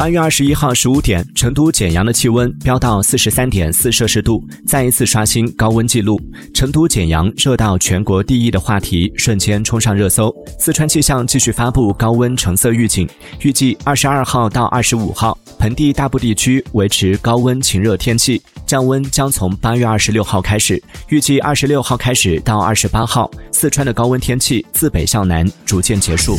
八月二十一号十五点成都简阳的气温飙到四十三点四摄氏度再一次刷新高温记录。成都简阳热到全国第一的话题瞬间冲上热搜。四川气象继续发布高温橙色预警预计二十二号到二十五号盆地大部地区维持高温晴热天气降温将从八月二十六号开始预计二十六号开始到二十八号四川的高温天气自北向南逐渐结束。